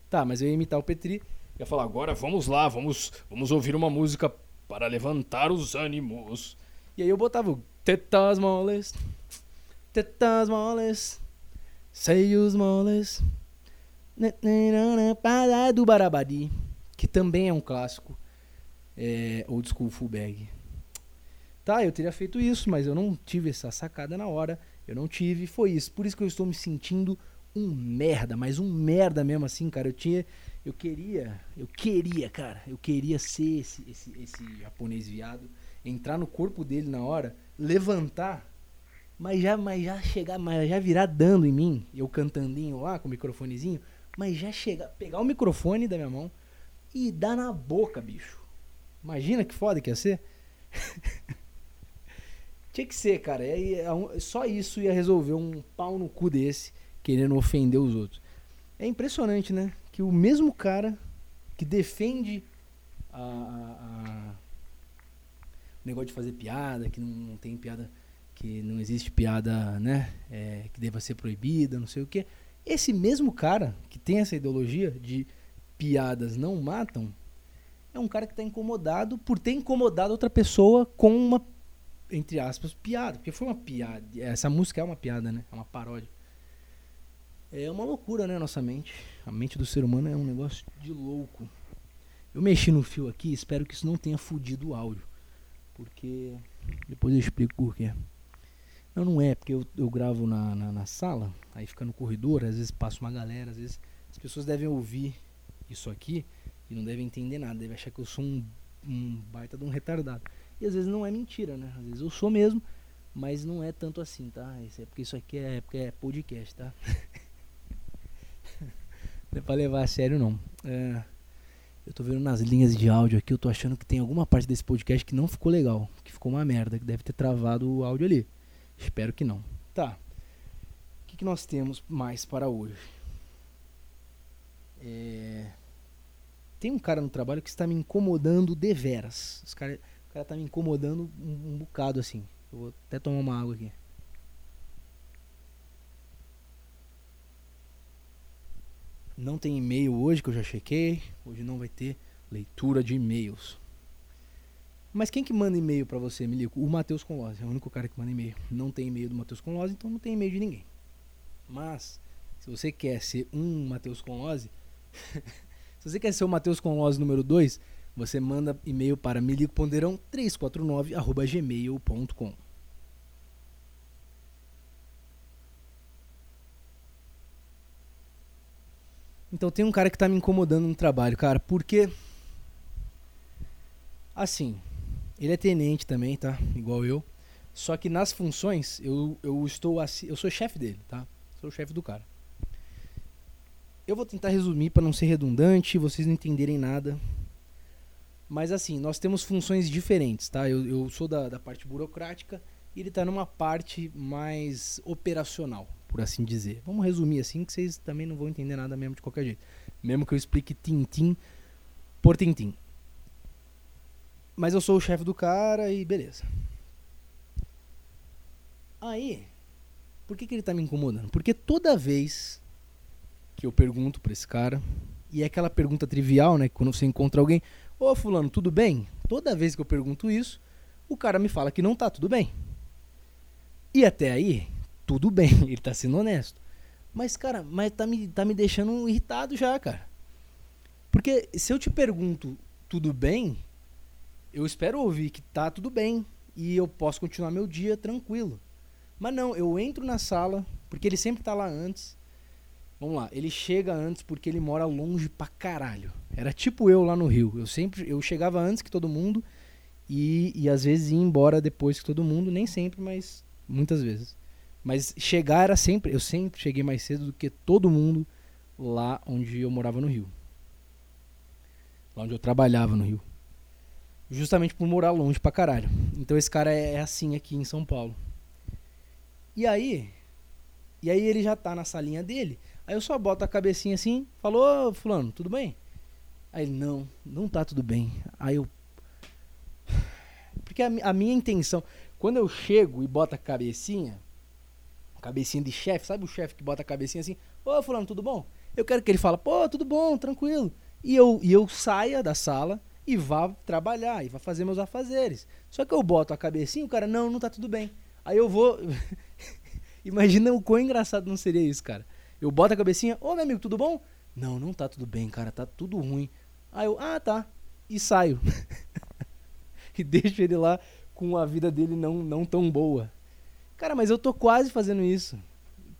Tá, mas eu ia imitar o Petri. Ia falar, agora vamos lá, vamos, vamos ouvir uma música para levantar os ânimos. E aí eu botava o tetas moles, tetas moles, seios moles, do Barabadi, que também é um clássico é, old school. Tá, eu teria feito isso, mas eu não tive essa sacada na hora. Eu não tive, foi isso. Por isso que eu estou me sentindo um merda, mas um merda mesmo assim, cara. Eu tinha. Eu queria. Eu queria, cara. Eu queria ser esse, esse, esse japonês viado. Entrar no corpo dele na hora, levantar, mas já, mas já chegar, mas já virar dando em mim, eu cantandinho lá com o microfonezinho, mas já chegar, pegar o microfone da minha mão e dar na boca, bicho. Imagina que foda que ia ser. Tinha que ser, cara. É, só isso ia resolver um pau no cu desse, querendo ofender os outros. É impressionante, né? Que o mesmo cara que defende a, a, a o negócio de fazer piada, que não, não, tem piada, que não existe piada, né? É, que deva ser proibida, não sei o que. Esse mesmo cara que tem essa ideologia de piadas não matam, é um cara que está incomodado por ter incomodado outra pessoa com uma entre aspas, piada. Porque foi uma piada. Essa música é uma piada, né? É uma paródia. É uma loucura, né? Nossa mente. A mente do ser humano é um negócio de louco. Eu mexi no fio aqui, espero que isso não tenha fudido o áudio. Porque. Depois eu explico por quê. Não, não é, porque eu, eu gravo na, na, na sala, aí fica no corredor, às vezes passa uma galera, às vezes as pessoas devem ouvir isso aqui e não devem entender nada, devem achar que eu sou um, um baita de um retardado. E às vezes não é mentira, né? Às vezes eu sou mesmo, mas não é tanto assim, tá? Isso é porque isso aqui é, porque é podcast, tá? não é pra levar a sério não. É, eu tô vendo nas linhas de áudio aqui, eu tô achando que tem alguma parte desse podcast que não ficou legal, que ficou uma merda, que deve ter travado o áudio ali. Espero que não. Tá. O que, que nós temos mais para hoje? É... Tem um cara no trabalho que está me incomodando deveras. Os caras o cara tá me incomodando um, um bocado assim. Eu vou até tomar uma água aqui. Não tem e-mail hoje que eu já chequei. Hoje não vai ter leitura de e-mails. Mas quem que manda e-mail para você, Milico? O Matheus Conlose. É o único cara que manda e-mail. Não tem e-mail do Matheus Conlose, então não tem e-mail de ninguém. Mas, se você quer ser um Matheus Conlose, se você quer ser o Matheus Conlose número 2, você manda e-mail para milicoponderão349@gmail.com. Então tem um cara que tá me incomodando no trabalho, cara, porque assim, ele é tenente também, tá? Igual eu. Só que nas funções eu, eu estou assim, eu sou chefe dele, tá? Sou o chefe do cara. Eu vou tentar resumir para não ser redundante, vocês não entenderem nada. Mas assim, nós temos funções diferentes, tá? Eu, eu sou da, da parte burocrática e ele está numa parte mais operacional, por assim dizer. Vamos resumir assim, que vocês também não vão entender nada mesmo de qualquer jeito. Mesmo que eu explique tintim por tintim. Mas eu sou o chefe do cara e beleza. Aí, por que, que ele está me incomodando? Porque toda vez que eu pergunto para esse cara, e é aquela pergunta trivial, né? Quando você encontra alguém, Ô fulano, tudo bem? Toda vez que eu pergunto isso, o cara me fala que não tá tudo bem. E até aí, tudo bem, ele tá sendo honesto. Mas, cara, mas tá me, tá me deixando irritado já, cara. Porque se eu te pergunto tudo bem, eu espero ouvir que tá tudo bem e eu posso continuar meu dia tranquilo. Mas não, eu entro na sala, porque ele sempre tá lá antes. Vamos lá, ele chega antes porque ele mora longe pra caralho. Era tipo eu lá no Rio. Eu sempre eu chegava antes que todo mundo e, e às vezes ia embora depois que todo mundo, nem sempre, mas muitas vezes. Mas chegar era sempre, eu sempre cheguei mais cedo do que todo mundo lá onde eu morava no Rio. Lá onde eu trabalhava no Rio. Justamente por morar longe pra caralho. Então esse cara é, é assim aqui em São Paulo. E aí, e aí ele já tá na salinha dele. Aí eu só boto a cabecinha assim, falou, fulano, tudo bem? Aí ele, não, não tá tudo bem. Aí eu. Porque a, a minha intenção, quando eu chego e boto a cabecinha, cabecinha de chefe, sabe o chefe que bota a cabecinha assim, ô fulano, tudo bom? Eu quero que ele fale, pô, tudo bom, tranquilo. E eu, e eu saia da sala e vá trabalhar, e vá fazer meus afazeres. Só que eu boto a cabecinha, o cara, não, não tá tudo bem. Aí eu vou. Imagina o quão engraçado não seria isso, cara. Eu boto a cabecinha, ô meu amigo, tudo bom? Não, não tá tudo bem, cara, tá tudo ruim. Aí eu, ah, tá. E saio. e deixo ele lá com a vida dele não, não tão boa. Cara, mas eu tô quase fazendo isso.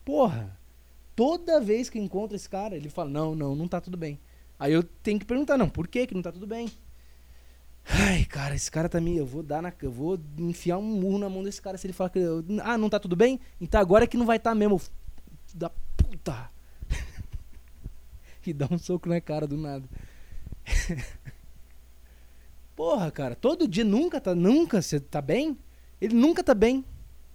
Porra. toda vez que encontro esse cara, ele fala: Não, não, não tá tudo bem. Aí eu tenho que perguntar: Não, por que que não tá tudo bem? Ai, cara, esse cara tá me. Eu vou dar na. Eu vou enfiar um murro na mão desse cara se ele falar que. Eu, ah, não tá tudo bem? Então agora é que não vai tá mesmo. Da puta. e dá um soco na cara do nada. Porra, cara, todo dia nunca tá. Nunca você tá bem? Ele nunca tá bem.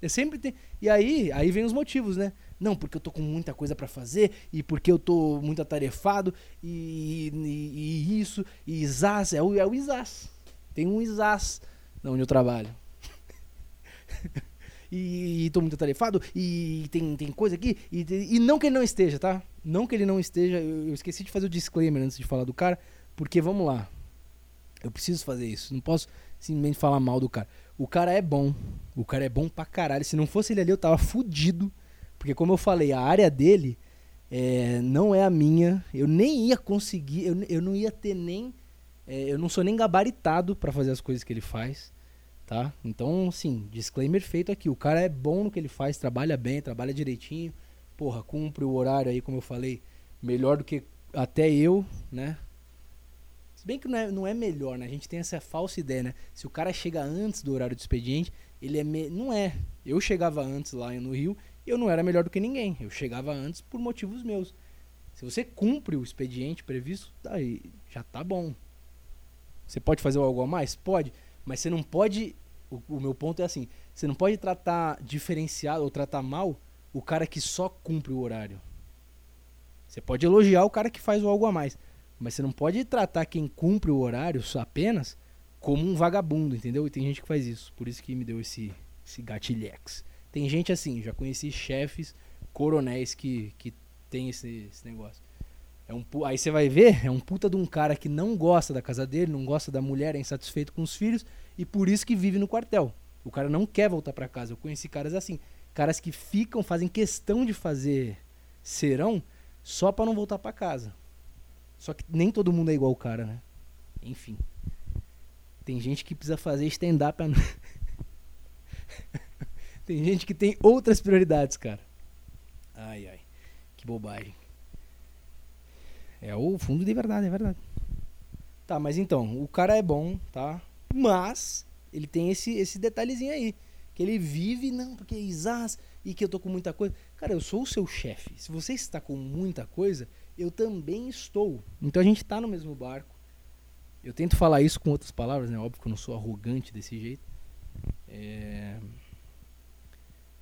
Ele sempre tem. E aí, aí vem os motivos, né? Não, porque eu tô com muita coisa para fazer e porque eu tô muito atarefado e, e, e isso, e Isás, é o, é o Isás. Tem um Isás onde eu trabalho. e, e tô muito atarefado e tem, tem coisa aqui. E, e não que ele não esteja, tá? Não que ele não esteja. Eu, eu esqueci de fazer o disclaimer antes de falar do cara, porque vamos lá. Eu preciso fazer isso. Não posso simplesmente falar mal do cara. O cara é bom. O cara é bom pra caralho. Se não fosse ele ali, eu tava fudido. Porque, como eu falei, a área dele é, não é a minha. Eu nem ia conseguir. Eu, eu não ia ter nem. É, eu não sou nem gabaritado para fazer as coisas que ele faz. Tá? Então, assim, disclaimer feito aqui. O cara é bom no que ele faz, trabalha bem, trabalha direitinho. Porra, cumpre o horário aí, como eu falei, melhor do que até eu, né? Se bem que não é, não é melhor, né? A gente tem essa falsa ideia, né? Se o cara chega antes do horário do expediente, ele é. Me... Não é. Eu chegava antes lá no Rio, eu não era melhor do que ninguém. Eu chegava antes por motivos meus. Se você cumpre o expediente previsto, aí já tá bom. Você pode fazer algo a mais? Pode. Mas você não pode. O, o meu ponto é assim: você não pode tratar diferenciado ou tratar mal o cara que só cumpre o horário. Você pode elogiar o cara que faz o algo a mais. Mas você não pode tratar quem cumpre o horário apenas como um vagabundo, entendeu? E tem gente que faz isso. Por isso que me deu esse, esse gatilhex. Tem gente assim, já conheci chefes, coronéis que, que tem esse, esse negócio. É um, aí você vai ver, é um puta de um cara que não gosta da casa dele, não gosta da mulher, é insatisfeito com os filhos e por isso que vive no quartel. O cara não quer voltar para casa. Eu conheci caras assim, caras que ficam, fazem questão de fazer serão só para não voltar para casa. Só que nem todo mundo é igual o cara, né? Enfim. Tem gente que precisa fazer stand-up. A... tem gente que tem outras prioridades, cara. Ai, ai. Que bobagem. É o fundo de verdade, é verdade. Tá, mas então, o cara é bom, tá? Mas ele tem esse, esse detalhezinho aí. Que ele vive, não, porque é e que eu tô com muita coisa. Cara, eu sou o seu chefe. Se você está com muita coisa, eu também estou. Então a gente está no mesmo barco. Eu tento falar isso com outras palavras, né? Óbvio que eu não sou arrogante desse jeito. É...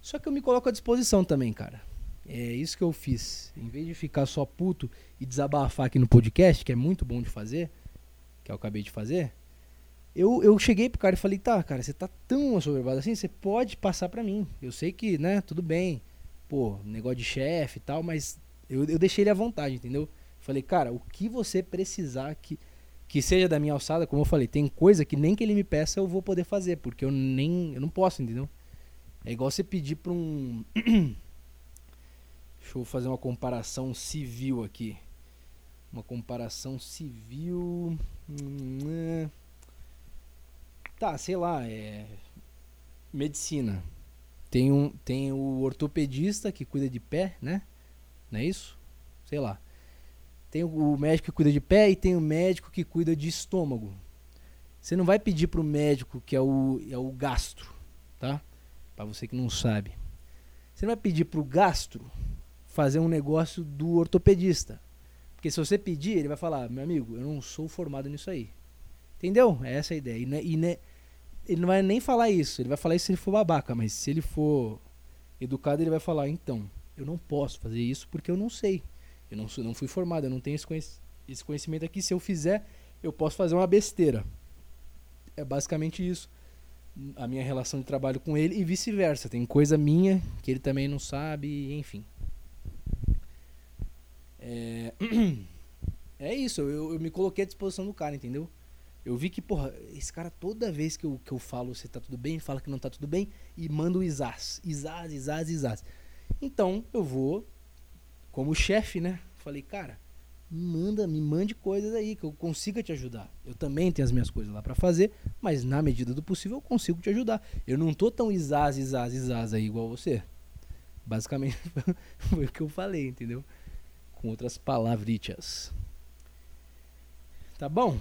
Só que eu me coloco à disposição também, cara. É isso que eu fiz. Em vez de ficar só puto e desabafar aqui no podcast, que é muito bom de fazer, que eu acabei de fazer, eu, eu cheguei pro cara e falei, tá, cara, você tá tão assoberbado assim, você pode passar pra mim. Eu sei que, né, tudo bem, pô, negócio de chefe e tal, mas eu, eu deixei ele à vontade, entendeu? Falei, cara, o que você precisar que, que seja da minha alçada, como eu falei, tem coisa que nem que ele me peça eu vou poder fazer, porque eu nem. Eu não posso, entendeu? É igual você pedir pra um. Deixa eu fazer uma comparação civil aqui. Uma comparação civil. Hum, é... Tá, sei lá, é. Medicina. Tem, um, tem o ortopedista que cuida de pé, né? Não é isso? Sei lá. Tem o médico que cuida de pé e tem o médico que cuida de estômago. Você não vai pedir para o médico que é o, é o gastro, tá? Para você que não sabe. Você não vai pedir para o gastro fazer um negócio do ortopedista. Porque se você pedir, ele vai falar, meu amigo, eu não sou formado nisso aí. Entendeu? É essa a ideia. E, né, e né, ele não vai nem falar isso. Ele vai falar isso se ele for babaca, mas se ele for educado, ele vai falar, então, eu não posso fazer isso porque eu não sei. Eu não, sou, não fui formado, eu não tenho esse conhecimento aqui. Se eu fizer, eu posso fazer uma besteira. É basicamente isso. A minha relação de trabalho com ele e vice-versa. Tem coisa minha que ele também não sabe, enfim. É, é isso, eu, eu me coloquei à disposição do cara, entendeu? Eu vi que, porra, esse cara toda vez que eu, que eu falo você tá tudo bem, fala que não tá tudo bem e manda o Isás. Isás, Isás, Isás. Então eu vou, como chefe, né? Falei, cara, manda, me mande coisas aí que eu consiga te ajudar. Eu também tenho as minhas coisas lá para fazer, mas na medida do possível eu consigo te ajudar. Eu não tô tão isaz, isaz, isaz aí igual você. Basicamente foi o que eu falei, entendeu? Com outras palavritas. Tá bom?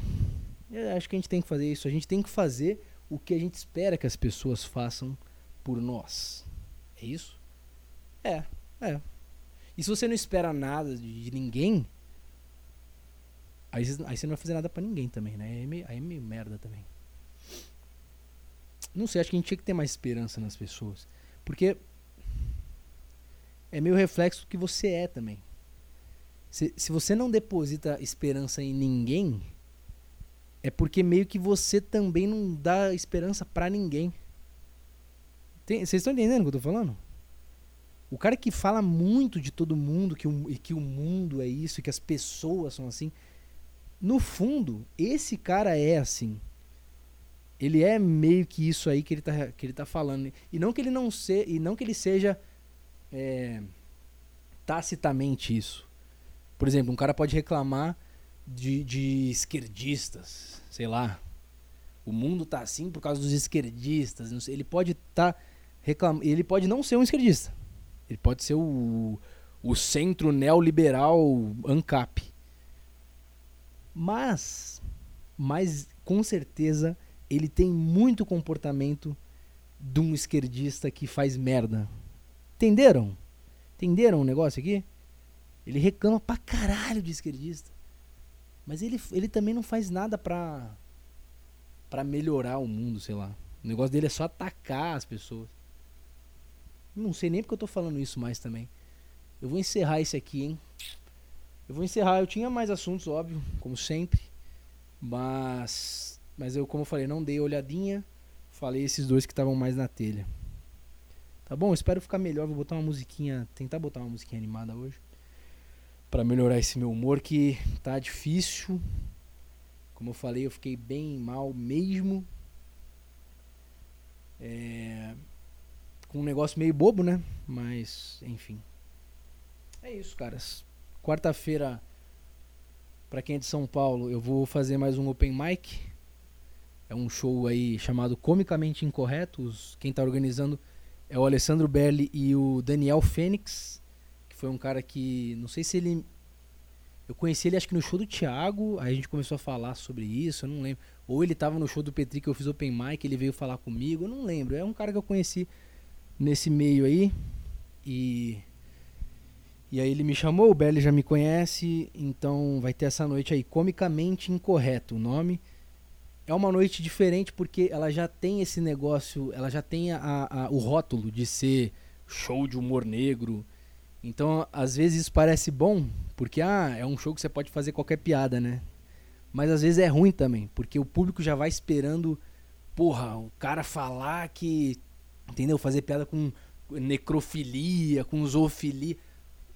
Eu acho que a gente tem que fazer isso. A gente tem que fazer o que a gente espera que as pessoas façam por nós. É isso? É, é. E se você não espera nada de, de ninguém, aí, aí, você não vai fazer nada para ninguém também, né? Aí é, meio, aí é meio merda também. Não sei, acho que a gente tinha que ter mais esperança nas pessoas. Porque é meio reflexo do que você é também. Se, se você não deposita esperança em ninguém, é porque meio que você também não dá esperança para ninguém. Vocês estão entendendo o que eu tô falando? O cara que fala muito de todo mundo, que o, que o mundo é isso, que as pessoas são assim. No fundo, esse cara é assim. Ele é meio que isso aí que ele tá, que ele tá falando. E não que ele não se, e não que ele seja é, tacitamente isso. Por exemplo, um cara pode reclamar de, de esquerdistas, sei lá. O mundo tá assim por causa dos esquerdistas. Ele pode tá reclamando. Ele pode não ser um esquerdista. Ele pode ser o, o centro neoliberal ANCAP. Mas, mas com certeza ele tem muito comportamento de um esquerdista que faz merda. Entenderam? Entenderam o negócio aqui? Ele reclama pra caralho de esquerdista. Mas ele, ele também não faz nada pra, pra melhorar o mundo, sei lá. O negócio dele é só atacar as pessoas. Não sei nem porque eu tô falando isso mais também. Eu vou encerrar esse aqui, hein? Eu vou encerrar. Eu tinha mais assuntos, óbvio, como sempre. Mas. Mas eu, como eu falei, não dei olhadinha. Falei esses dois que estavam mais na telha. Tá bom? Espero ficar melhor. Vou botar uma musiquinha. Tentar botar uma musiquinha animada hoje. Para melhorar esse meu humor que tá difícil. Como eu falei, eu fiquei bem mal mesmo. É com um negócio meio bobo, né? Mas, enfim. É isso, caras. Quarta-feira, para quem é de São Paulo, eu vou fazer mais um open mic. É um show aí chamado Comicamente Incorretos. Quem tá organizando é o Alessandro Belli e o Daniel Fênix, foi um cara que, não sei se ele eu conheci ele acho que no show do Thiago, aí a gente começou a falar sobre isso, eu não lembro. Ou ele tava no show do Petri que eu fiz open mic, ele veio falar comigo, eu não lembro. É um cara que eu conheci nesse meio aí. E e aí ele me chamou, o Belly já me conhece, então vai ter essa noite aí, Comicamente Incorreto, o nome. É uma noite diferente porque ela já tem esse negócio, ela já tem a, a, o rótulo de ser show de humor negro. Então, às vezes isso parece bom, porque ah, é um show que você pode fazer qualquer piada, né? Mas às vezes é ruim também, porque o público já vai esperando, porra, o cara falar que Entendeu? Fazer piada com necrofilia, com zoofilia.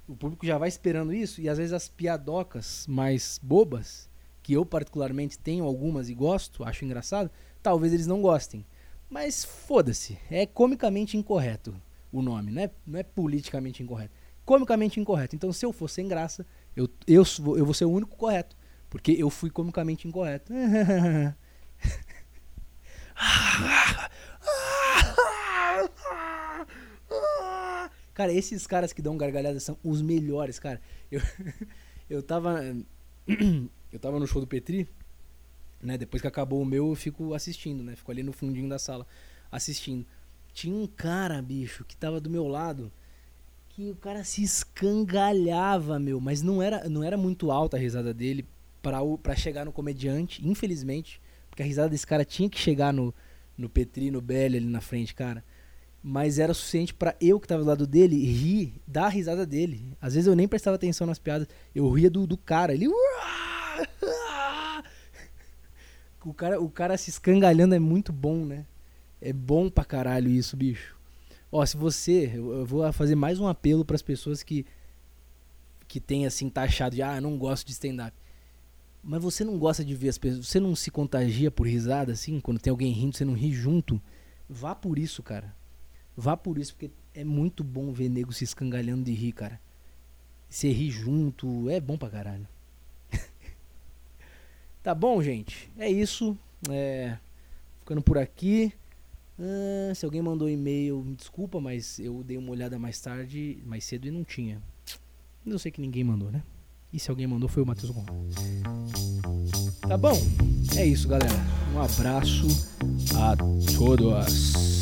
O público já vai esperando isso e às vezes as piadocas mais bobas, que eu particularmente tenho algumas e gosto, acho engraçado, talvez eles não gostem. Mas foda-se, é comicamente incorreto o nome, não é, não é politicamente incorreto. Comicamente incorreto. Então se eu for sem graça, eu, eu, eu vou ser o único correto. Porque eu fui comicamente incorreto. Cara, esses caras que dão gargalhada são os melhores, cara. Eu, eu tava. Eu tava no show do Petri, né? Depois que acabou o meu, eu fico assistindo, né? Fico ali no fundinho da sala assistindo. Tinha um cara, bicho, que tava do meu lado, que o cara se escangalhava, meu. Mas não era, não era muito alta a risada dele pra chegar no comediante, infelizmente. Porque a risada desse cara tinha que chegar no, no Petri, no Belly ali na frente, cara mas era suficiente para eu que tava do lado dele rir da risada dele. Às vezes eu nem prestava atenção nas piadas, eu ria do, do cara. Ele. O cara, o cara se escangalhando é muito bom, né? É bom pra caralho isso, bicho. Ó, se você. Eu vou fazer mais um apelo para as pessoas que. Que tem assim, taxado de. Ah, eu não gosto de stand-up. Mas você não gosta de ver as pessoas. Você não se contagia por risada assim? Quando tem alguém rindo, você não ri junto? Vá por isso, cara. Vá por isso, porque é muito bom ver nego se escangalhando de rir, cara. Você rir junto, é bom pra caralho. tá bom, gente? É isso. É... Ficando por aqui. Ah, se alguém mandou e-mail, me desculpa, mas eu dei uma olhada mais tarde, mais cedo e não tinha. Eu sei que ninguém mandou, né? E se alguém mandou foi o Matheus Gon. Tá bom? É isso, galera. Um abraço a todos.